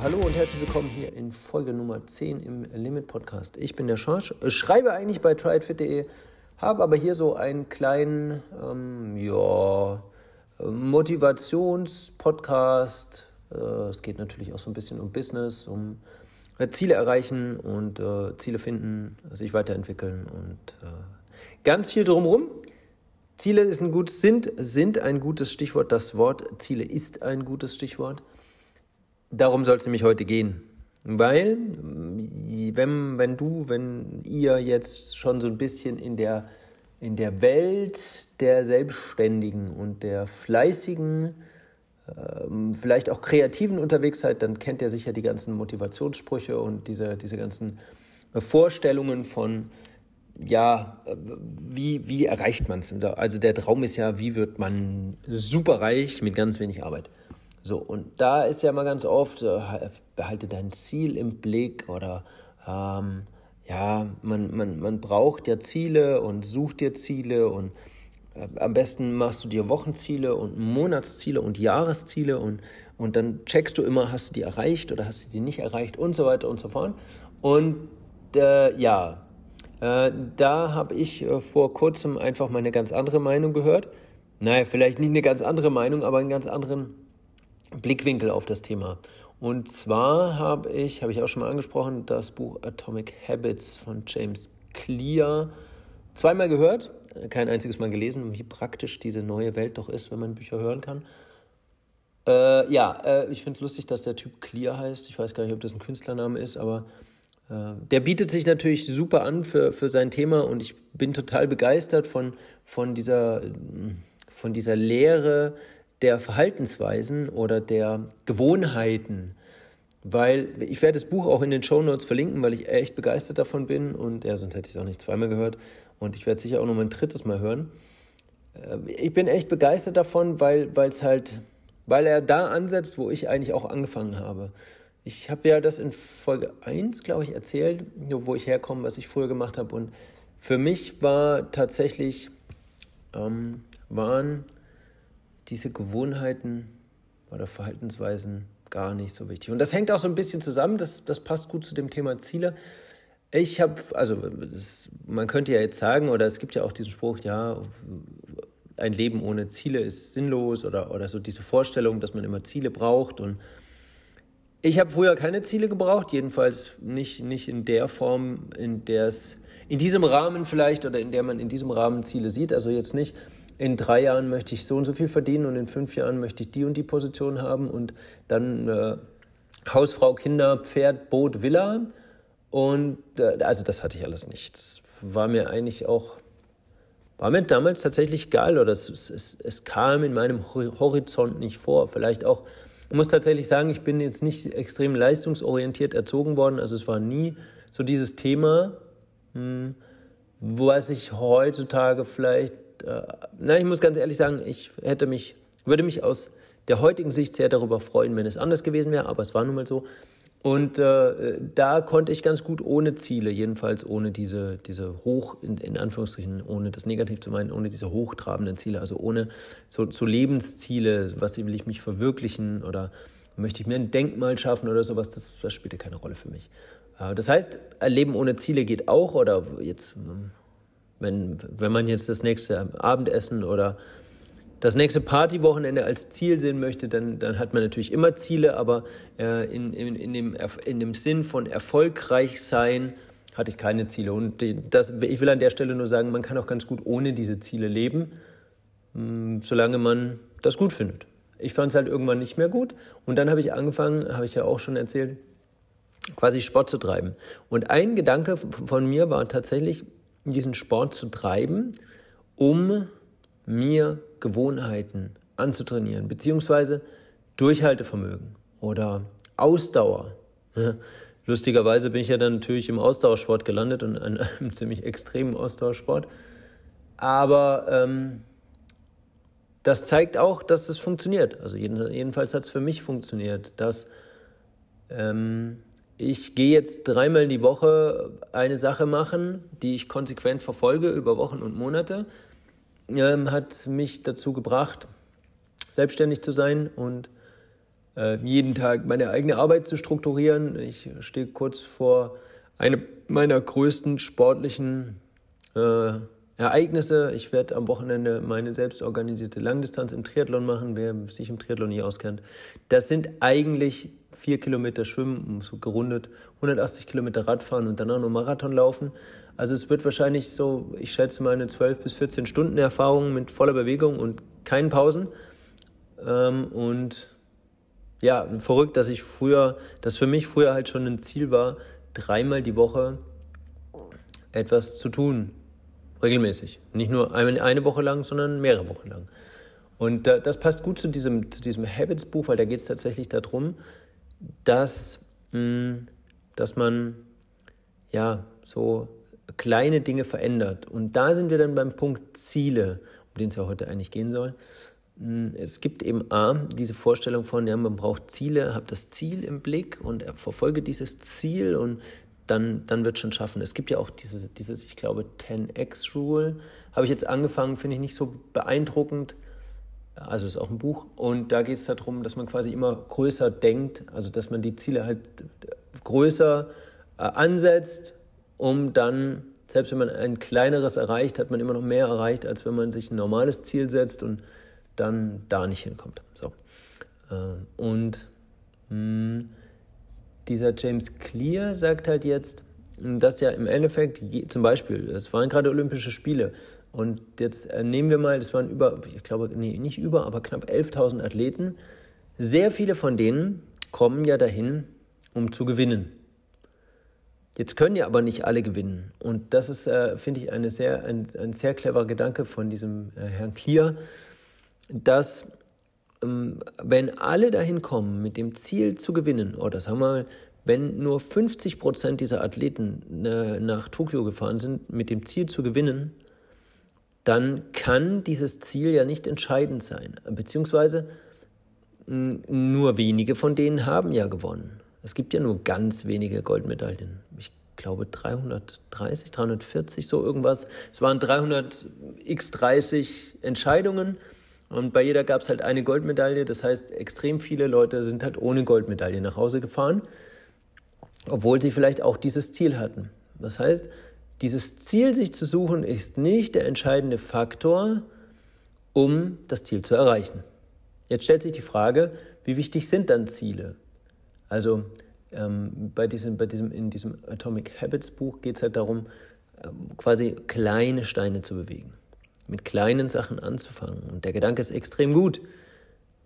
hallo und herzlich willkommen hier in Folge Nummer 10 im Limit Podcast. Ich bin der Schorsch, schreibe eigentlich bei tryitfit.de, habe aber hier so einen kleinen ähm, ja, Motivations-Podcast. Äh, es geht natürlich auch so ein bisschen um Business, um äh, Ziele erreichen und äh, Ziele finden, sich weiterentwickeln und äh, ganz viel drumherum. Ziele ist ein gut, sind, sind ein gutes Stichwort. Das Wort Ziele ist ein gutes Stichwort. Darum soll es nämlich heute gehen. Weil, wenn, wenn du, wenn ihr jetzt schon so ein bisschen in der, in der Welt der Selbstständigen und der Fleißigen, ähm, vielleicht auch Kreativen unterwegs seid, dann kennt ihr sicher die ganzen Motivationssprüche und diese, diese ganzen Vorstellungen von, ja, wie, wie erreicht man es? Also der Traum ist ja, wie wird man superreich mit ganz wenig Arbeit? So, und da ist ja mal ganz oft, äh, behalte dein Ziel im Blick oder ähm, ja, man, man, man braucht ja Ziele und sucht dir Ziele und äh, am besten machst du dir Wochenziele und Monatsziele und Jahresziele und, und dann checkst du immer, hast du die erreicht oder hast du die nicht erreicht und so weiter und so fort. Und äh, ja, äh, da habe ich äh, vor kurzem einfach mal eine ganz andere Meinung gehört. Naja, vielleicht nicht eine ganz andere Meinung, aber einen ganz anderen Blickwinkel auf das Thema. Und zwar habe ich, habe ich auch schon mal angesprochen, das Buch Atomic Habits von James Clear zweimal gehört, kein einziges Mal gelesen, wie praktisch diese neue Welt doch ist, wenn man Bücher hören kann. Äh, ja, äh, ich finde es lustig, dass der Typ Clear heißt. Ich weiß gar nicht, ob das ein Künstlername ist, aber äh, der bietet sich natürlich super an für, für sein Thema und ich bin total begeistert von, von, dieser, von dieser Lehre der Verhaltensweisen oder der Gewohnheiten. Weil ich werde das Buch auch in den Show Notes verlinken, weil ich echt begeistert davon bin und ja, sonst hätte ich es auch nicht zweimal gehört und ich werde sicher auch noch mein drittes Mal hören. Äh, ich bin echt begeistert davon, weil es halt, weil er da ansetzt, wo ich eigentlich auch angefangen habe. Ich habe ja das in Folge 1, glaube ich, erzählt, wo ich herkomme, was ich früher gemacht habe. Und für mich war tatsächlich, ähm, waren diese Gewohnheiten oder Verhaltensweisen gar nicht so wichtig. Und das hängt auch so ein bisschen zusammen, das, das passt gut zu dem Thema Ziele. Ich habe, also das, man könnte ja jetzt sagen, oder es gibt ja auch diesen Spruch, ja, ein Leben ohne Ziele ist sinnlos oder, oder so diese Vorstellung, dass man immer Ziele braucht und ich habe früher keine Ziele gebraucht, jedenfalls nicht, nicht in der Form, in der es in diesem Rahmen vielleicht oder in der man in diesem Rahmen Ziele sieht. Also jetzt nicht, in drei Jahren möchte ich so und so viel verdienen und in fünf Jahren möchte ich die und die Position haben und dann äh, Hausfrau, Kinder, Pferd, Boot, Villa. Und äh, also das hatte ich alles nicht. Das war mir eigentlich auch, war mir damals tatsächlich geil oder es, es, es kam in meinem Horizont nicht vor. Vielleicht auch ich muss tatsächlich sagen, ich bin jetzt nicht extrem leistungsorientiert erzogen worden. Also es war nie so dieses Thema, hm, was ich heutzutage vielleicht, äh, na, ich muss ganz ehrlich sagen, ich hätte mich, würde mich aus der heutigen Sicht sehr darüber freuen, wenn es anders gewesen wäre, aber es war nun mal so. Und äh, da konnte ich ganz gut ohne Ziele, jedenfalls ohne diese, diese hoch, in, in Anführungsstrichen, ohne das negativ zu meinen, ohne diese hochtrabenden Ziele, also ohne so, so Lebensziele, was will ich mich verwirklichen oder möchte ich mir ein Denkmal schaffen oder sowas, das, das spielte keine Rolle für mich. Äh, das heißt, Leben ohne Ziele geht auch oder jetzt, wenn, wenn man jetzt das nächste Abendessen oder das nächste Partywochenende als Ziel sehen möchte, dann, dann hat man natürlich immer Ziele, aber äh, in, in, in, dem, in dem Sinn von erfolgreich sein hatte ich keine Ziele. Und das, ich will an der Stelle nur sagen, man kann auch ganz gut ohne diese Ziele leben, mh, hm, solange man das gut findet. Ich fand es halt irgendwann nicht mehr gut und dann habe ich angefangen, habe ich ja auch schon erzählt, quasi Sport zu treiben. Und ein Gedanke von mir war tatsächlich, diesen Sport zu treiben, um mir Gewohnheiten anzutrainieren, beziehungsweise Durchhaltevermögen oder Ausdauer. Lustigerweise bin ich ja dann natürlich im Ausdauersport gelandet und in einem ziemlich extremen Ausdauersport. Aber ähm, das zeigt auch, dass es funktioniert. Also jedenfalls hat es für mich funktioniert, dass ähm, ich gehe jetzt dreimal die Woche eine Sache machen, die ich konsequent verfolge über Wochen und Monate ähm, hat mich dazu gebracht, selbstständig zu sein und äh, jeden Tag meine eigene Arbeit zu strukturieren. Ich stehe kurz vor einem meiner größten sportlichen äh, Ereignisse. Ich werde am Wochenende meine selbstorganisierte Langdistanz im Triathlon machen, wer sich im Triathlon nicht auskennt. Das sind eigentlich vier Kilometer Schwimmen, so gerundet, 180 Kilometer Radfahren und dann auch noch Marathon laufen. Also es wird wahrscheinlich so, ich schätze mal eine 12 bis 14 Stunden Erfahrung mit voller Bewegung und keinen Pausen. Ähm, und ja, verrückt, dass ich früher, dass für mich früher halt schon ein Ziel war, dreimal die Woche etwas zu tun regelmäßig. Nicht nur eine, Woche lang, sondern mehrere Wochen lang. Und das passt gut zu diesem, zu diesem Habits-Buch, weil da geht es tatsächlich darum, dass, hm, dass man ja so kleine Dinge verändert. Und da sind wir dann beim Punkt Ziele, um den es ja heute eigentlich gehen soll. Hm, es gibt eben A, diese Vorstellung von, ja, man braucht Ziele, habe das Ziel im Blick und verfolge dieses Ziel und dann, dann wird schon schaffen. Es gibt ja auch diese, dieses, ich glaube, 10x-Rule. Habe ich jetzt angefangen, finde ich nicht so beeindruckend. Also ist auch ein Buch. Und da geht es darum, dass man quasi immer größer denkt, also dass man die Ziele halt größer äh, ansetzt, um dann, selbst wenn man ein kleineres erreicht, hat man immer noch mehr erreicht, als wenn man sich ein normales Ziel setzt und dann da nicht hinkommt. So. Äh, und mh, hm, dieser James Clear sagt halt jetzt, dass ja im Endeffekt, je, zum Beispiel, es waren gerade Olympische Spiele und jetzt äh, nehmen wir mal, es waren über, ich glaube, nee, nicht über, aber knapp 11.000 Athleten. Sehr viele von denen kommen ja dahin, um zu gewinnen. Jetzt können ja aber nicht alle gewinnen. Und das ist, äh, finde ich, eine sehr, ein, ein sehr cleverer Gedanke von diesem äh, Herrn Clear, dass wenn alle dahin kommen mit dem Ziel zu gewinnen, oder sagen wir mal, wenn nur 50 Prozent dieser Athleten äh, nach Tokio gefahren sind mit dem Ziel zu gewinnen, dann kann dieses Ziel ja nicht entscheidend sein. Beziehungsweise nur wenige von denen haben ja gewonnen. Es gibt ja nur ganz wenige Goldmedaillen. Ich glaube 330, 340, so irgendwas. Es waren 300 x 30 Entscheidungen und bei jeder gab es halt eine Goldmedaille. Das heißt, extrem viele Leute sind halt ohne Goldmedaille nach Hause gefahren, obwohl sie vielleicht auch dieses Ziel hatten. Das heißt, dieses Ziel sich zu suchen ist nicht der entscheidende Faktor, um das Ziel zu erreichen. Jetzt stellt sich die Frage, wie wichtig sind dann Ziele? Also ähm, bei diesem, bei diesem, in diesem Atomic Habits Buch geht es halt darum, ähm, quasi kleine Steine zu bewegen mit kleinen Sachen anzufangen. Und der Gedanke ist extrem gut,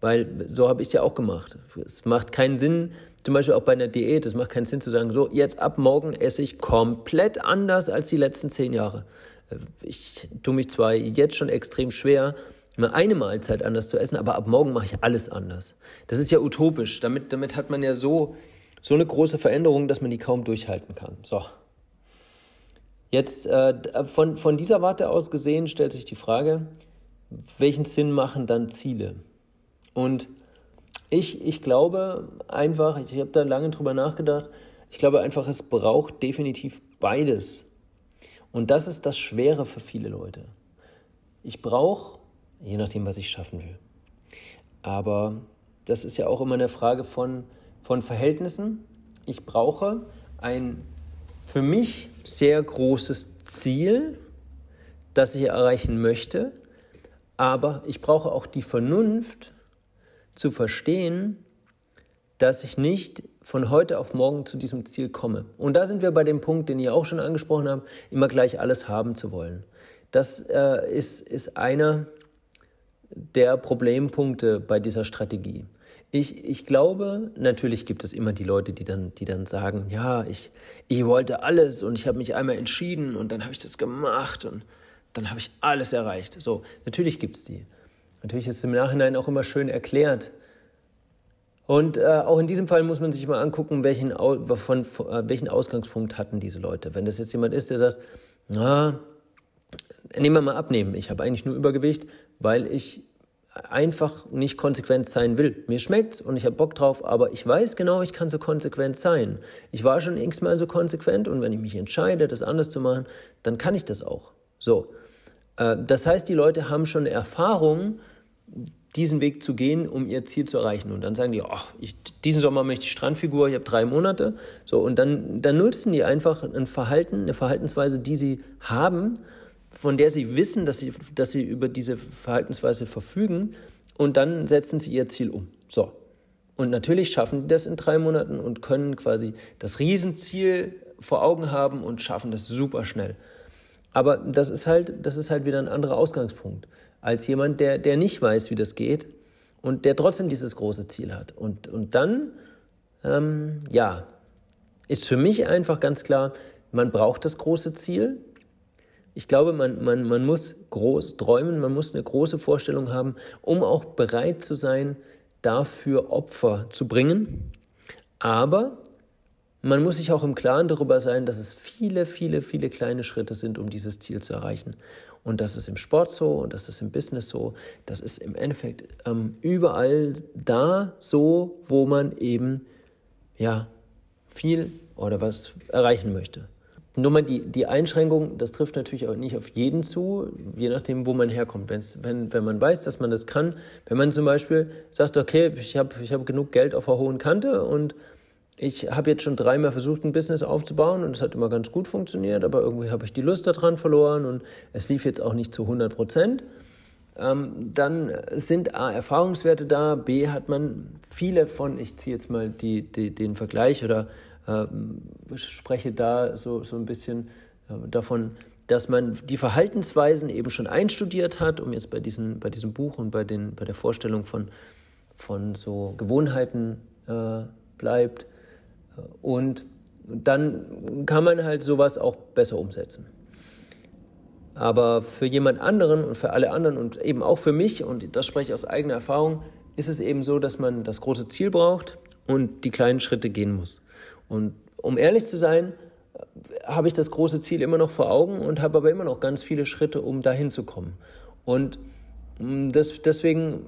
weil so habe ich es ja auch gemacht. Es macht keinen Sinn, zum Beispiel auch bei einer Diät, es macht keinen Sinn zu sagen, so jetzt ab morgen esse ich komplett anders als die letzten zehn Jahre. Ich tue mich zwar jetzt schon extrem schwer, immer eine Mahlzeit anders zu essen, aber ab morgen mache ich alles anders. Das ist ja utopisch. Damit, damit hat man ja so, so eine große Veränderung, dass man die kaum durchhalten kann. So. Jetzt äh, von, von dieser Warte aus gesehen stellt sich die Frage, welchen Sinn machen dann Ziele? Und ich, ich glaube einfach, ich habe da lange drüber nachgedacht, ich glaube einfach, es braucht definitiv beides. Und das ist das Schwere für viele Leute. Ich brauche, je nachdem, was ich schaffen will. Aber das ist ja auch immer eine Frage von, von Verhältnissen. Ich brauche ein für mich sehr großes Ziel, das ich erreichen möchte, aber ich brauche auch die Vernunft zu verstehen, dass ich nicht von heute auf morgen zu diesem Ziel komme. Und da sind wir bei dem Punkt, den ihr auch schon angesprochen habt, immer gleich alles haben zu wollen. Das äh, ist, ist einer der Problempunkte bei dieser Strategie. Ich, ich glaube, natürlich gibt es immer die Leute, die dann, die dann sagen, ja, ich, ich wollte alles und ich habe mich einmal entschieden und dann habe ich das gemacht und dann habe ich alles erreicht. So, natürlich gibt es die. Natürlich ist es im Nachhinein auch immer schön erklärt. Und äh, auch in diesem Fall muss man sich mal angucken, welchen, von, von, äh, welchen Ausgangspunkt hatten diese Leute. Wenn das jetzt jemand ist, der sagt, na, nehmen wir mal abnehmen. Ich habe eigentlich nur Übergewicht, weil ich einfach nicht konsequent sein will. Mir schmeckt's und ich habe Bock drauf, aber ich weiß genau, ich kann so konsequent sein. Ich war schon x-mal so konsequent und wenn ich mich entscheide, das anders zu machen, dann kann ich das auch. So. Äh, das heißt, die Leute haben schon eine Erfahrung, diesen Weg zu gehen, um ihr Ziel zu erreichen. Und dann sagen die, oh, ich, diesen Sommer möchte ich Strandfigur, ich habe drei Monate. So, und dann, dann nutzen die einfach ein Verhalten, eine Verhaltensweise, die sie haben, von der sie wissen, dass sie, dass sie über diese Verhaltensweise verfügen, und dann setzen sie ihr Ziel um. So. Und natürlich schaffen die das in drei Monaten und können quasi das Riesenziel vor Augen haben und schaffen das super schnell. Aber das ist halt, das ist halt wieder ein anderer Ausgangspunkt als jemand, der, der nicht weiß, wie das geht und der trotzdem dieses große Ziel hat. Und, und dann, ähm, ja, ist für mich einfach ganz klar, man braucht das große Ziel. Ich glaube, man, man, man muss groß träumen, man muss eine große Vorstellung haben, um auch bereit zu sein, dafür Opfer zu bringen. Aber man muss sich auch im Klaren darüber sein, dass es viele, viele, viele kleine Schritte sind, um dieses Ziel zu erreichen. Und das ist im Sport so und das ist im Business so. Das ist im Endeffekt ähm, überall da so, wo man eben ja viel oder was erreichen möchte. Nur mal die, die Einschränkung, das trifft natürlich auch nicht auf jeden zu, je nachdem, wo man herkommt. Wenn's, wenn, wenn man weiß, dass man das kann, wenn man zum Beispiel sagt, okay, ich habe ich hab genug Geld auf der hohen Kante und ich habe jetzt schon dreimal versucht, ein Business aufzubauen und es hat immer ganz gut funktioniert, aber irgendwie habe ich die Lust daran verloren und es lief jetzt auch nicht zu 100 Prozent. Ähm, dann sind A, Erfahrungswerte da, B, hat man viele von, ich ziehe jetzt mal die, die, den Vergleich oder spreche da so, so ein bisschen äh, davon, dass man die Verhaltensweisen eben schon einstudiert hat, um jetzt bei, diesen, bei diesem Buch und bei, den, bei der Vorstellung von, von so Gewohnheiten äh, bleibt und dann kann man halt sowas auch besser umsetzen. Aber für jemand anderen und für alle anderen und eben auch für mich, und das spreche ich aus eigener Erfahrung, ist es eben so, dass man das große Ziel braucht und die kleinen Schritte gehen muss. Und um ehrlich zu sein, habe ich das große Ziel immer noch vor Augen und habe aber immer noch ganz viele Schritte, um dahin zu kommen. Und mm, das, deswegen,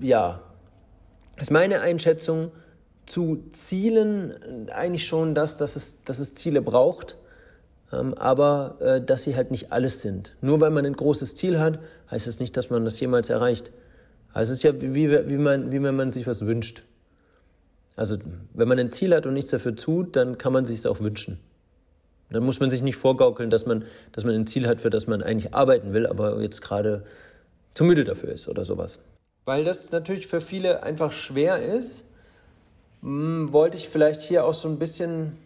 ja, ist meine Einschätzung, zu Zielen eigentlich schon das, dass es, dass es Ziele braucht, ähm, aber äh, dass sie halt nicht alles sind. Nur weil man ein großes Ziel hat, heißt es das nicht, dass man das jemals erreicht. Also es ist ja wie, wie, man, wie wenn man sich was wünscht. Also wenn man ein Ziel hat und nichts dafür tut, dann kann man sich es auch wünschen. Dann muss man sich nicht vorgaukeln, dass man, dass man ein Ziel hat, für das man eigentlich arbeiten will, aber jetzt gerade zu müde dafür ist oder sowas. Weil das natürlich für viele einfach schwer ist, hm, wollte ich vielleicht hier auch so ein bisschen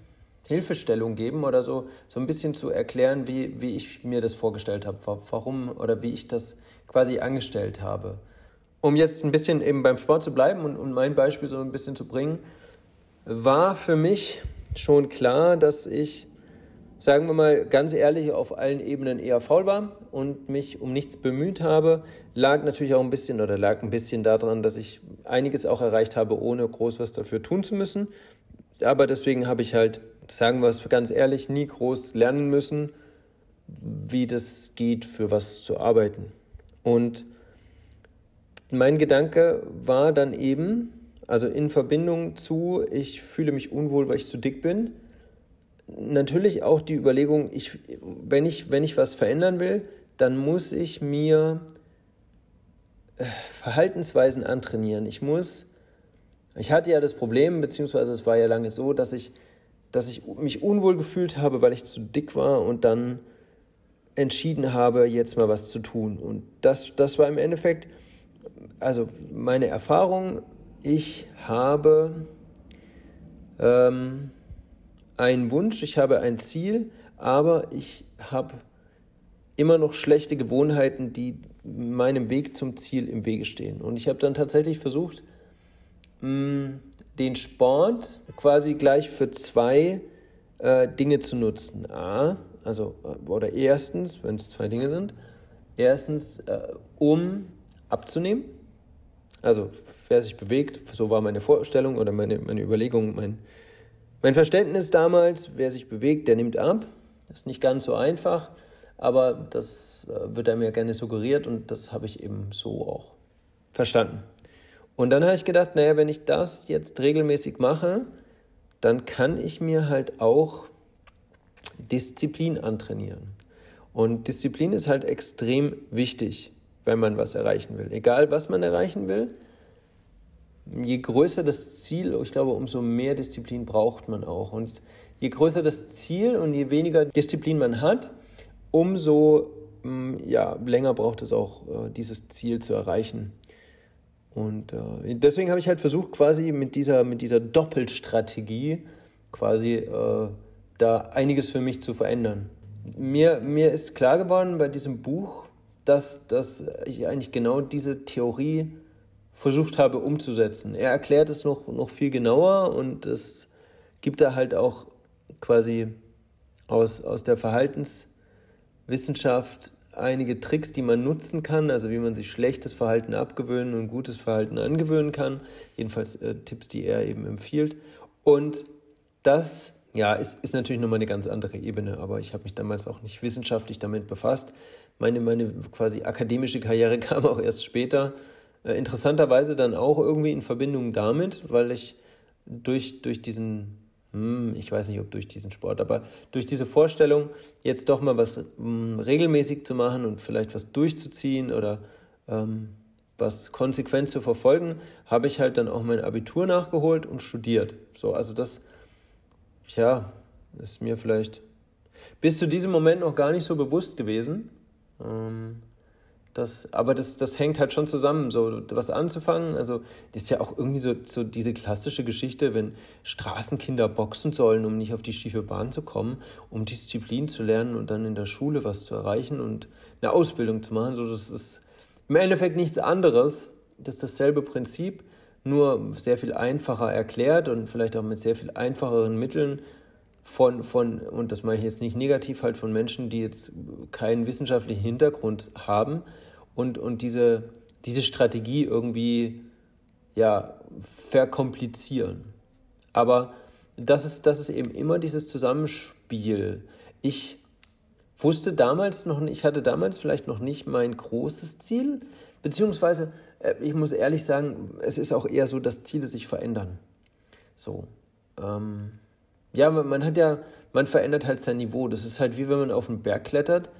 Hilfestellung geben oder so, so ein bisschen zu erklären, wie, wie ich mir das vorgestellt habe, warum oder wie ich das quasi angestellt habe. Um jetzt ein bisschen eben beim Sport zu bleiben und, und mein Beispiel so ein bisschen zu bringen, war für mich schon klar, dass ich sagen wir mal ganz ehrlich, auf allen Ebenen eher faul war und mich um nichts bemüht habe, lag natürlich auch ein bisschen oder lag ein bisschen daran, dass ich einiges auch erreicht habe, ohne groß was dafür tun zu müssen. Aber deswegen habe ich halt, sagen wir es ganz ehrlich, nie groß lernen müssen, wie das geht, für was zu arbeiten. Und mein Gedanke war dann eben, also in Verbindung zu, ich fühle mich unwohl, weil ich zu dick bin, natürlich auch die Überlegung, ich, wenn, ich, wenn ich was verändern will, dann muss ich mir äh, Verhaltensweisen antrainieren. Ich muss, ich hatte ja das Problem, beziehungsweise es war ja lange so, dass ich, dass ich mich unwohl gefühlt habe, weil ich zu dick war und dann entschieden habe, jetzt mal was zu tun. Und das, das war im Endeffekt, also meine Erfahrung, ich habe ähm, einen Wunsch, ich habe ein Ziel, aber ich habe immer noch schlechte Gewohnheiten, die meinem Weg zum Ziel im Wege stehen. Und ich habe dann tatsächlich versucht, mm, den Sport quasi gleich für zwei äh, Dinge zu nutzen. A, also, äh, oder erstens, wenn es zwei Dinge sind, erstens, äh, um abzunehmen. Also, wer sich bewegt, so war meine Vorstellung oder meine, meine Überlegung, mein, mein Verständnis damals, wer sich bewegt, der nimmt ab. Das ist nicht ganz so einfach, aber das äh, wird einem ja gerne suggeriert und das habe ich eben so auch verstanden. Und dann habe ich gedacht, naja, wenn ich das jetzt regelmäßig mache, dann kann ich mir halt auch Disziplin antrainieren. Und Disziplin ist halt extrem wichtig. Wenn man was erreichen will. Egal, was man erreichen will. Je größer das Ziel, ich glaube, umso mehr Disziplin braucht man auch. Und je größer das Ziel und je weniger Disziplin man hat, umso mm, ja, länger braucht es auch, äh, dieses Ziel zu erreichen. Und äh, deswegen habe ich halt versucht, quasi mit dieser, mit dieser Doppelstrategie quasi äh, da einiges für mich zu verändern. Mir, mir ist klar geworden bei diesem Buch, dass, dass ich eigentlich genau diese Theorie versucht habe umzusetzen. Er erklärt es noch, noch viel genauer und es gibt da halt auch quasi aus, aus der Verhaltenswissenschaft einige Tricks, die man nutzen kann, also wie man sich schlechtes Verhalten abgewöhnen und gutes Verhalten angewöhnen kann. Jedenfalls äh, Tipps, die er eben empfiehlt. Und das ja, ist, ist natürlich nochmal eine ganz andere Ebene, aber ich habe mich damals auch nicht wissenschaftlich damit befasst. Meine, meine quasi akademische Karriere kam auch erst später. Äh, interessanterweise dann auch irgendwie in Verbindung damit, weil ich durch, durch diesen hm, ich weiß nicht, ob durch diesen Sport, aber durch diese Vorstellung, jetzt doch mal was hm, regelmäßig zu machen und vielleicht was durchzuziehen oder ähm, was konsequent zu verfolgen, habe ich halt dann auch mein Abitur nachgeholt und studiert. So, also das, ja, ist mir vielleicht bis zu diesem Moment noch gar nicht so bewusst gewesen. Ähm, das, aber das, das hängt halt schon zusammen, so was anzufangen. Also, das ist ja auch irgendwie so, so diese klassische Geschichte, wenn Straßenkinder boxen sollen, um nicht auf die schiefe Bahn zu kommen, um Disziplin zu lernen und dann in der Schule was zu erreichen und eine Ausbildung zu machen. So, das ist im Endeffekt nichts anderes. Das ist dasselbe Prinzip, nur sehr viel einfacher erklärt und vielleicht auch mit sehr viel einfacheren Mitteln von, von, und das mache ich jetzt nicht negativ, halt von Menschen, die jetzt keinen wissenschaftlichen Hintergrund haben und, und diese, diese Strategie irgendwie ja, verkomplizieren. Aber das ist, das ist eben immer dieses Zusammenspiel. Ich wusste damals noch nicht, ich hatte damals vielleicht noch nicht mein großes Ziel, beziehungsweise, äh, ich muss ehrlich sagen, es ist auch eher so, dass Ziele sich verändern. So. Ähm, ja, man hat ja, man verändert halt sein Niveau. Das ist halt wie wenn man auf einen Berg klettert.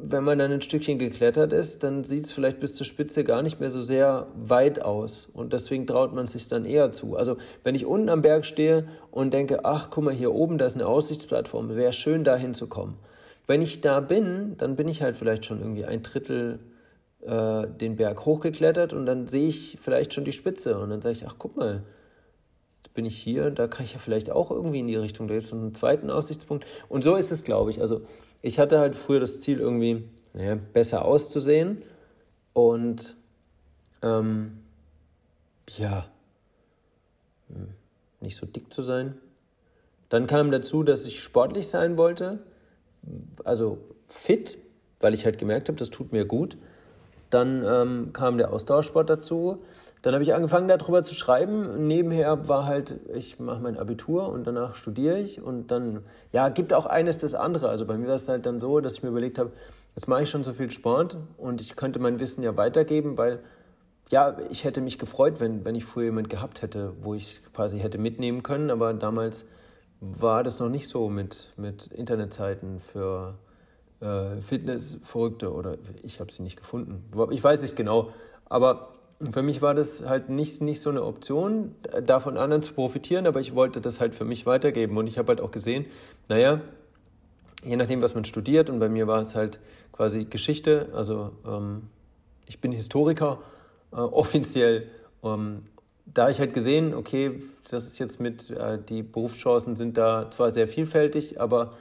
Wenn man dann ein Stückchen geklettert ist, dann sieht es vielleicht bis zur Spitze gar nicht mehr so sehr weit aus. Und deswegen traut man sich dann eher zu. Also wenn ich unten am Berg stehe und denke, ach, guck mal, hier oben, da ist eine Aussichtsplattform, wäre schön, da hinzukommen. Wenn ich da bin, dann bin ich halt vielleicht schon irgendwie ein Drittel äh, den Berg hochgeklettert und dann sehe ich vielleicht schon die Spitze. Und dann sage ich, ach, guck mal, jetzt bin ich hier, da kann ich ja vielleicht auch irgendwie in die Richtung, da gibt es einen zweiten Aussichtspunkt. Und so ist es, glaube ich. Also ich hatte halt früher das Ziel, irgendwie naja, besser auszusehen und ähm, ja, hm, nicht so dick zu sein. Dann kam dazu, dass ich sportlich sein wollte, also fit, weil ich halt gemerkt habe, das tut mir gut. Dann ähm, kam der Ausdauersport dazu. Dann habe ich angefangen, darüber zu schreiben. Nebenher war halt, ich mache mein Abitur und danach studiere ich. Und dann, ja, gibt auch eines das andere. Also bei mir war es halt dann so, dass ich mir überlegt habe, jetzt mache ich schon so viel Sport und ich könnte mein Wissen ja weitergeben, weil, ja, ich hätte mich gefreut, wenn, wenn ich früher jemand gehabt hätte, wo ich quasi hätte mitnehmen können. Aber damals war das noch nicht so mit, mit Internetzeiten für äh, Fitnessverrückte oder ich habe sie nicht gefunden. Ich weiß nicht genau. Aber für mich war das halt nicht, nicht so eine Option, da von anderen zu profitieren, aber ich wollte das halt für mich weitergeben. Und ich habe halt auch gesehen, naja, je nachdem, was man studiert, und bei mir war es halt quasi Geschichte, also ähm, ich bin Historiker äh, offiziell. Ähm, da habe ich halt gesehen, okay, das ist jetzt mit, äh, die Berufschancen sind da zwar sehr vielfältig, aber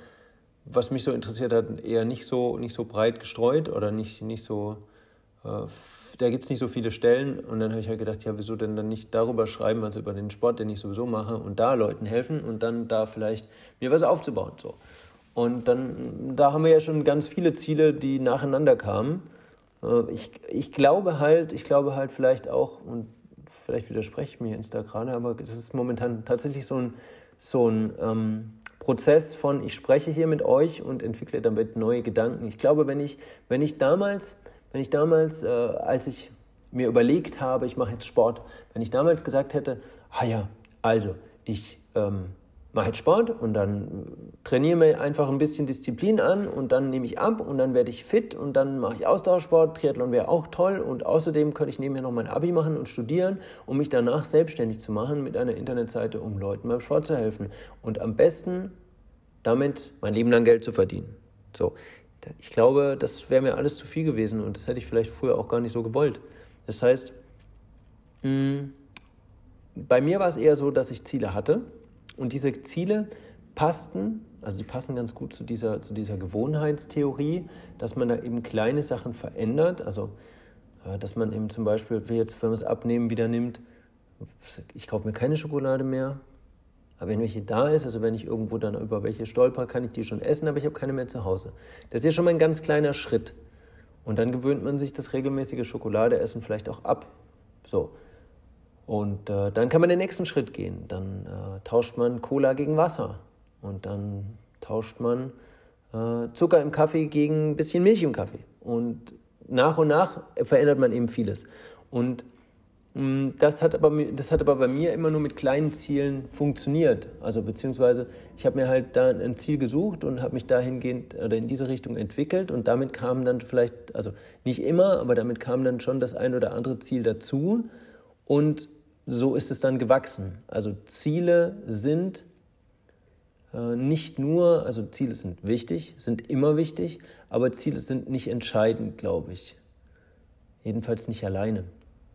was mich so interessiert hat, eher nicht so, nicht so breit gestreut oder nicht, nicht so äh, da gibt es nicht so viele Stellen. Und dann habe ich halt gedacht, ja, wieso denn dann nicht darüber schreiben, also über den Sport, den ich sowieso mache, und da Leuten helfen und dann da vielleicht mir was aufzubauen. So. Und dann, da haben wir ja schon ganz viele Ziele, die nacheinander kamen. Äh, ich, ich glaube halt, ich glaube halt vielleicht auch, und vielleicht widerspreche ich mir jetzt da gerade, aber das ist momentan tatsächlich so ein, so ein ähm, Prozess von, ich spreche hier mit euch und entwickle damit neue Gedanken. Ich glaube, wenn ich, wenn ich damals wenn ich damals, äh, als ich mir überlegt habe, ich mache jetzt Sport, wenn ich damals gesagt hätte, ah ja, also ich ähm, mache jetzt Sport und dann trainiere mir einfach ein bisschen Disziplin an und dann nehme ich ab und dann werde ich fit und dann mache ich Ausdauersport. Triathlon wäre auch toll und außerdem könnte ich nebenher noch mein Abi machen und studieren, um mich danach selbstständig zu machen mit einer Internetseite, um Leuten beim Sport zu helfen und am besten damit mein Leben lang Geld zu verdienen. So, ich glaube, das wäre mir alles zu viel gewesen und das hätte ich vielleicht früher auch gar nicht so gewollt. Das heißt, mh, bei mir war es eher so, dass ich Ziele hatte und diese Ziele passten, also sie passen ganz gut zu dieser, zu dieser Gewohnheitstheorie, dass man da eben kleine Sachen verändert. Also, dass man eben zum Beispiel, jetzt, wenn man es abnehmen wieder nimmt, ich kaufe mir keine Schokolade mehr. Aber wenn welche da ist, also wenn ich irgendwo dann über welche stolper, kann ich die schon essen, aber ich habe keine mehr zu Hause. Das ist ja schon mal ein ganz kleiner Schritt. Und dann gewöhnt man sich das regelmäßige Schokoladeessen vielleicht auch ab. So. Und äh, dann kann man den nächsten Schritt gehen. Dann äh, tauscht man Cola gegen Wasser. Und dann tauscht man äh, Zucker im Kaffee gegen ein bisschen Milch im Kaffee. Und nach und nach verändert man eben vieles. Und das, hat aber, das hat aber bei mir immer nur mit kleinen Zielen funktioniert. Also beziehungsweise ich habe mir halt da ein Ziel gesucht und habe mich dahingehend oder in diese Richtung entwickelt. Und damit kam dann vielleicht, also nicht immer, aber damit kam dann schon das ein oder andere Ziel dazu. Und so ist es dann gewachsen. Also Ziele sind äh, nicht nur, also Ziele sind wichtig, sind immer wichtig, aber Ziele sind nicht entscheidend, glaube ich. Jedenfalls nicht alleine.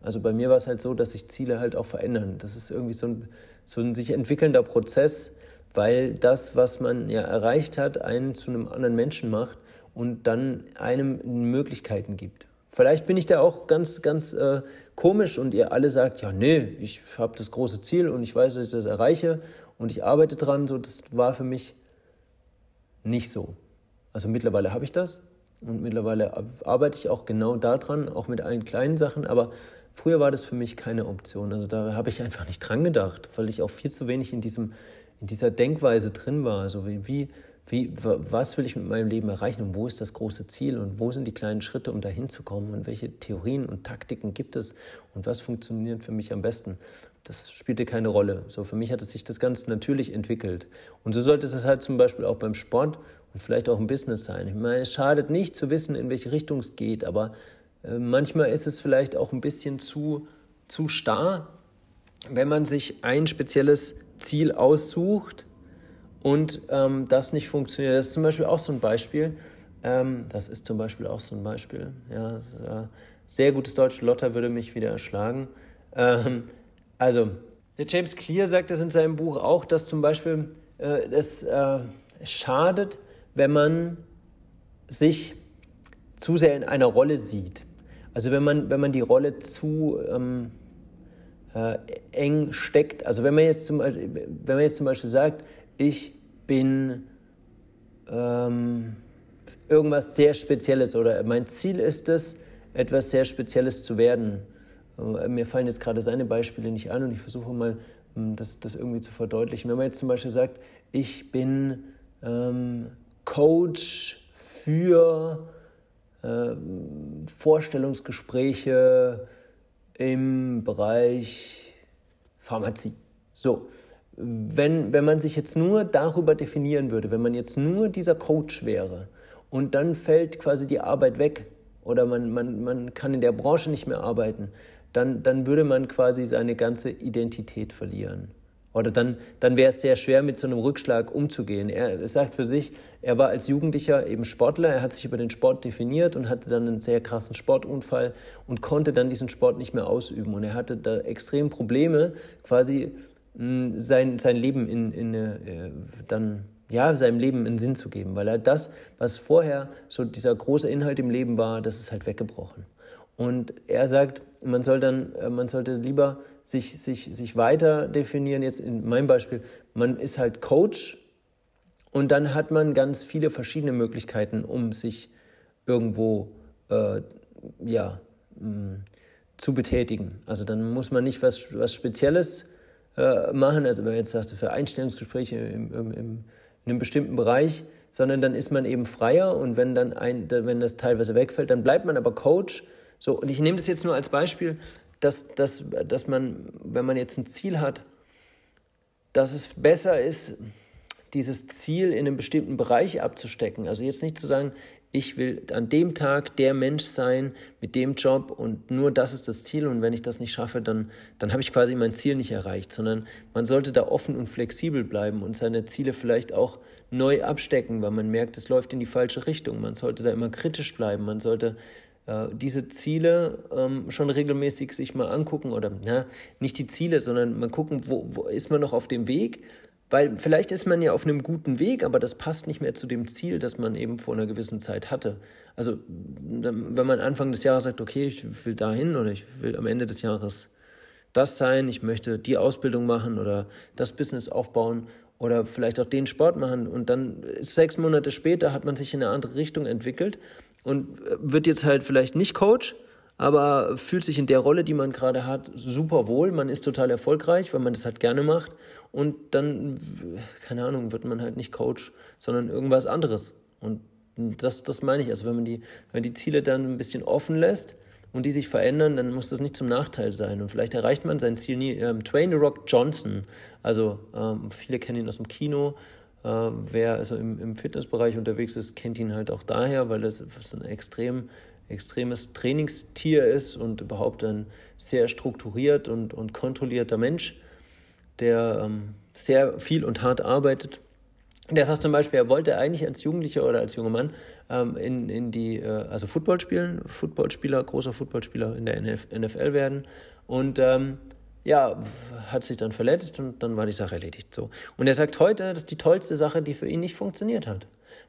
Also bei mir war es halt so, dass sich Ziele halt auch verändern. Das ist irgendwie so ein, so ein sich entwickelnder Prozess, weil das, was man ja erreicht hat, einen zu einem anderen Menschen macht und dann einem Möglichkeiten gibt. Vielleicht bin ich da auch ganz, ganz äh, komisch und ihr alle sagt, ja, nee, ich habe das große Ziel und ich weiß, dass ich das erreiche und ich arbeite dran. So, das war für mich nicht so. Also mittlerweile habe ich das und mittlerweile arbeite ich auch genau daran, auch mit allen kleinen Sachen, aber früher war das für mich keine Option. Also da habe ich einfach nicht dran gedacht, weil ich auch viel zu wenig in, diesem, in dieser Denkweise drin war. Also wie, wie was will ich mit meinem Leben erreichen und wo ist das große Ziel und wo sind die kleinen Schritte, um dahin zu kommen und welche Theorien und Taktiken gibt es und was funktioniert für mich am besten? Das spielte keine Rolle. So für mich hat sich das ganz natürlich entwickelt. Und so sollte es halt zum Beispiel auch beim Sport und vielleicht auch im Business sein. Ich meine, es schadet nicht zu wissen, in welche Richtung es geht, aber manchmal ist es vielleicht auch ein bisschen zu, zu starr, wenn man sich ein spezielles Ziel aussucht und ähm, das nicht funktioniert. Das ist zum Beispiel auch so ein Beispiel. Ähm, das ist zum Beispiel auch so ein Beispiel. Ja, äh, sehr gutes Deutsch. Lotta würde mich wieder erschlagen. Ähm, also, der James Clear sagt das in seinem Buch auch, dass zum Beispiel äh, es äh, schadet, wenn man sich zu sehr in einer Rolle sieht. Also wenn man, wenn man die Rolle zu ähm, äh, eng steckt. Also wenn man jetzt zum, wenn man jetzt zum Beispiel sagt, ich bin ähm, irgendwas sehr Spezielles oder mein Ziel ist es, etwas sehr Spezielles zu werden. Äh, mir fallen jetzt gerade seine Beispiele nicht an und ich versuche mal, ähm, das, das irgendwie zu verdeutlichen. Wenn man jetzt zum Beispiel sagt, ich bin ähm, Coach für äh, Vorstellungsgespräche im Bereich Pharmazie. So, wenn, wenn man sich jetzt nur darüber definieren würde, wenn man jetzt nur dieser Coach wäre und dann fällt quasi die Arbeit weg oder man, man, man kann in der Branche nicht mehr arbeiten, dann, dann würde man quasi seine ganze Identität verlieren. Oder dann, dann wäre es sehr schwer, mit so einem Rückschlag umzugehen. Er sagt für sich, er war als Jugendlicher eben Sportler, er hat sich über den Sport definiert und hatte dann einen sehr krassen Sportunfall und konnte dann diesen Sport nicht mehr ausüben. Und er hatte da extrem Probleme, quasi sein, sein Leben in, in äh, dann ja, seinem Leben einen Sinn zu geben, weil er das, was vorher so dieser große Inhalt im Leben war, das ist halt weggebrochen. Und er sagt, man soll dann, äh, man sollte lieber sich, sich, sich weiter definieren. Jetzt in meinem Beispiel, man ist halt Coach und dann hat man ganz viele verschiedene Möglichkeiten, um sich irgendwo äh, ja, mh, zu betätigen. Also dann muss man nicht was, was Spezielles äh, machen, also wenn man jetzt sagt, für Einstellungsgespräche im, im, in einem bestimmten Bereich, sondern dann ist man eben freier und wenn dann ein, wenn das teilweise wegfällt, dann bleibt man aber Coach. So, und ich nehme das jetzt nur als Beispiel, dass, dass, dass man, wenn man jetzt ein Ziel hat, dass es besser ist, dieses Ziel in einem bestimmten Bereich abzustecken. Also jetzt nicht zu sagen, ich will an dem Tag der Mensch sein mit dem Job und nur das ist das Ziel und wenn ich das nicht schaffe, dann, dann habe ich quasi mein Ziel nicht erreicht, sondern man sollte da offen und flexibel bleiben und seine Ziele vielleicht auch neu abstecken, weil man merkt, es läuft in die falsche Richtung. Man sollte da immer kritisch bleiben, man sollte diese Ziele ähm, schon regelmäßig sich mal angucken oder na, nicht die Ziele, sondern mal gucken, wo, wo ist man noch auf dem Weg weil vielleicht ist man ja auf einem guten Weg, aber das passt nicht mehr zu dem Ziel, das man eben vor einer gewissen Zeit hatte. Also wenn man Anfang des Jahres sagt, okay, ich will dahin oder ich will am Ende des Jahres das sein, ich möchte die Ausbildung machen oder das Business aufbauen oder vielleicht auch den Sport machen und dann sechs Monate später hat man sich in eine andere Richtung entwickelt und wird jetzt halt vielleicht nicht Coach, aber fühlt sich in der Rolle, die man gerade hat, super wohl. Man ist total erfolgreich, weil man das halt gerne macht. Und dann, keine Ahnung, wird man halt nicht Coach, sondern irgendwas anderes. Und das, das meine ich. Also wenn man die, wenn man die Ziele dann ein bisschen offen lässt und die sich verändern, dann muss das nicht zum Nachteil sein. Und vielleicht erreicht man sein Ziel nie. Ähm, Twain Rock Johnson, also ähm, viele kennen ihn aus dem Kino. Äh, wer also im, im Fitnessbereich unterwegs ist, kennt ihn halt auch daher, weil das ein extrem extremes Trainingstier ist und überhaupt ein sehr strukturiert und, und kontrollierter Mensch, der ähm, sehr viel und hart arbeitet. Der sagt zum Beispiel, er wollte eigentlich als Jugendlicher oder als junger Mann ähm, in, in die, äh, also Football spielen, Footballspieler, großer Footballspieler in der NF NFL werden und ähm, ja, hat sich dann verletzt und dann war die Sache erledigt. So. Und er sagt heute, das ist die tollste Sache, die für ihn nicht funktioniert hat.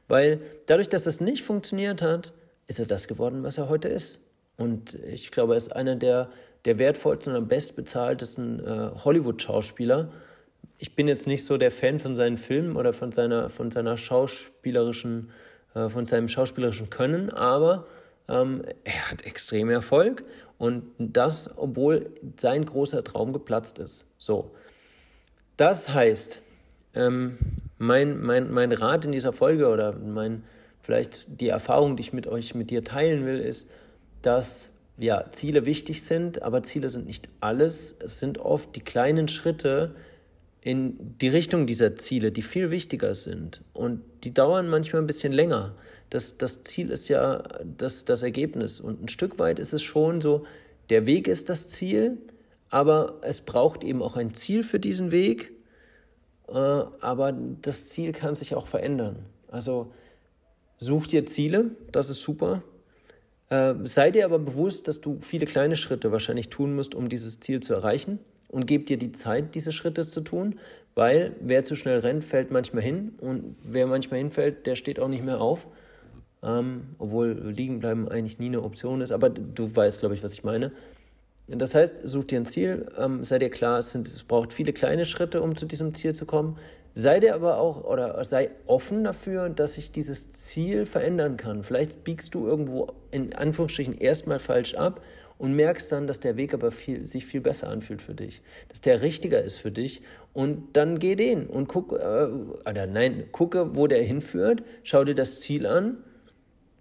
Weil dadurch, dass das nicht funktioniert hat, ist er das geworden, was er heute ist. Und ich glaube, er ist einer der, der wertvollsten und am bestbezahltesten äh, Hollywood-Schauspieler. Ich bin jetzt nicht so der Fan von seinen Filmen oder von seiner, von seiner schauspielerischen, äh, von seinem schauspielerischen Können, aber ähm, er hat extrem Erfolg und das, obwohl sein großer Traum geplatzt ist. So. Das heißt, ähm, mein, mein, mein Rat in dieser Folge oder mein, vielleicht die Erfahrung, die ich mit euch, mit dir teilen will, ist, dass ja, Ziele wichtig sind, aber Ziele sind nicht alles. Es sind oft die kleinen Schritte in die Richtung dieser Ziele, die viel wichtiger sind. Und die dauern manchmal ein bisschen länger. Das, das Ziel ist ja das, das Ergebnis. Und ein Stück weit ist es schon so, der Weg ist das Ziel, aber es braucht eben auch ein Ziel für diesen Weg. Äh, aber das Ziel kann sich auch verändern. Also Such dir Ziele, das ist super. Äh, sei dir aber bewusst, dass du viele kleine Schritte wahrscheinlich tun musst, um dieses Ziel zu erreichen. Und gib dir die Zeit, diese Schritte zu tun, weil wer zu schnell rennt, fällt manchmal hin. Und wer manchmal hinfällt, der steht auch nicht mehr auf. Ähm, obwohl liegen bleiben eigentlich nie eine Option ist. Aber du weißt, glaube ich, was ich meine. Das heißt, such dir ein Ziel, ähm, sei dir klar, es, sind, es braucht viele kleine Schritte, um zu diesem Ziel zu kommen. Sei dir aber auch oder sei offen dafür, dass sich dieses Ziel verändern kann. Vielleicht biegst du irgendwo in Anführungsstrichen erstmal falsch ab und merkst dann, dass der Weg aber viel, sich viel besser anfühlt für dich, dass der richtiger ist für dich und dann geh den und guck, äh, oder nein, gucke, wo der hinführt, schau dir das Ziel an.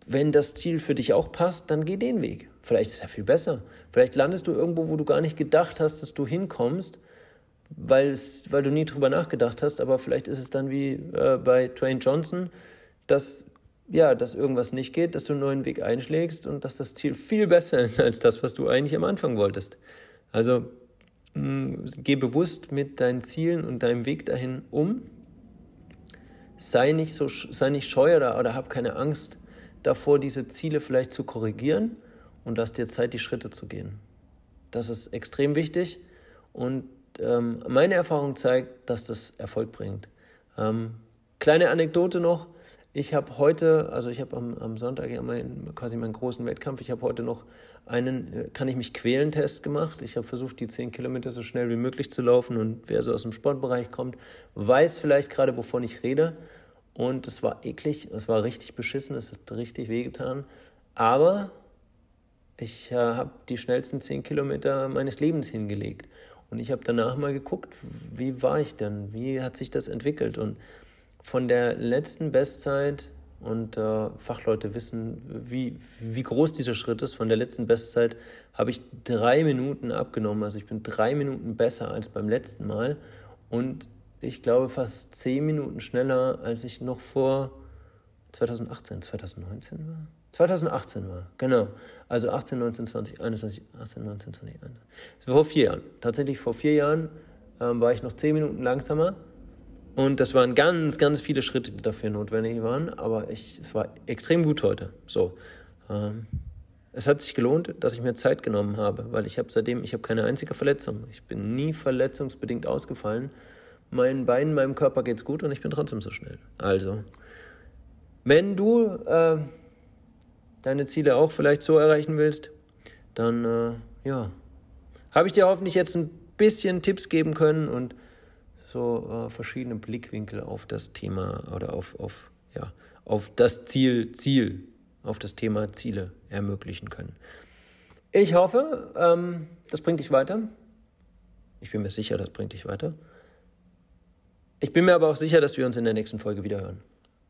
Wenn das Ziel für dich auch passt, dann geh den Weg. Vielleicht ist er viel besser. Vielleicht landest du irgendwo, wo du gar nicht gedacht hast, dass du hinkommst weil, es, weil du nie drüber nachgedacht hast, aber vielleicht ist es dann wie äh, bei Dwayne Johnson, dass, ja, dass irgendwas nicht geht, dass du einen neuen Weg einschlägst und dass das Ziel viel besser ist als das, was du eigentlich am Anfang wolltest. Also mh, mm, geh bewusst mit deinen Zielen und deinem Weg dahin um. Sei nicht, so, sei nicht scheu oder, oder hab keine Angst davor, diese Ziele vielleicht zu korrigieren und lass dir Zeit, die Schritte zu gehen. Das ist extrem wichtig und ähm, meine Erfahrung zeigt, dass das Erfolg bringt. Ähm, kleine Anekdote noch. Ich habe heute, also ich habe am, am, Sonntag ja mein, quasi meinen großen Wettkampf, ich habe heute noch einen, äh, kann ich mich quälen, Test gemacht. Ich habe versucht, die 10 Kilometer so schnell wie möglich zu laufen und wer so aus dem Sportbereich kommt, weiß vielleicht gerade, wovon ich rede. Und es war eklig, es war richtig beschissen, es hat richtig wehgetan. Aber ich äh, habe die schnellsten 10 Kilometer meines Lebens hingelegt. Und ich habe danach mal geguckt, wie war ich denn? Wie hat sich das entwickelt? Und von der letzten Bestzeit, und äh, Fachleute wissen, wie, wie groß dieser Schritt ist, von der letzten Bestzeit habe ich drei Minuten abgenommen. Also ich bin drei Minuten besser als beim letzten Mal. Und ich glaube, fast 10 Minuten schneller, als ich noch vor 2018, 2019 war. 2018 war, genau. Also 18, 19, 20, 21, 18, 19, 20, 21. Vor vier Jahren. Tatsächlich vor vier Jahren ähm, war ich noch 10 Minuten langsamer. Und das waren ganz, ganz viele Schritte, die dafür notwendig waren. Aber ich, es war extrem gut heute. So. Ähm, es hat sich gelohnt, dass ich mir Zeit genommen habe, weil ich habe seitdem, ich habe keine einzige Verletzung. Ich bin nie verletzungsbedingt ausgefallen. Meinen Beinen, meinem Körper geht's gut und ich bin trotzdem so schnell. Also, wenn du äh, deine Ziele auch vielleicht so erreichen willst, dann äh, ja, habe ich dir hoffentlich jetzt ein bisschen Tipps geben können und so äh, verschiedene Blickwinkel auf das Thema oder auf, auf, ja, auf das Ziel, Ziel, auf das Thema Ziele ermöglichen können. Ich hoffe, ähm, das bringt dich weiter. Ich bin mir sicher, das bringt dich weiter. Ich bin mir aber auch sicher, dass wir uns in der nächsten Folge wieder hören.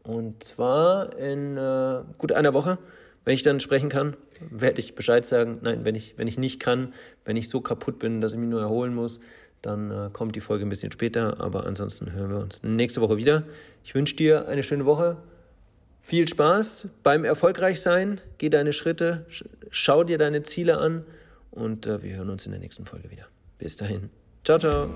Und zwar in äh, gut einer Woche. Wenn ich dann sprechen kann, werde ich Bescheid sagen. Nein, wenn ich, wenn ich nicht kann, wenn ich so kaputt bin, dass ich mich nur erholen muss, dann äh, kommt die Folge ein bisschen später. Aber ansonsten hören wir uns nächste Woche wieder. Ich wünsche dir eine schöne Woche. Viel Spaß beim Erfolgreichsein. Geh deine Schritte, schau dir deine Ziele an und äh, wir hören uns in der nächsten Folge wieder. Bis dahin. Ciao, ciao.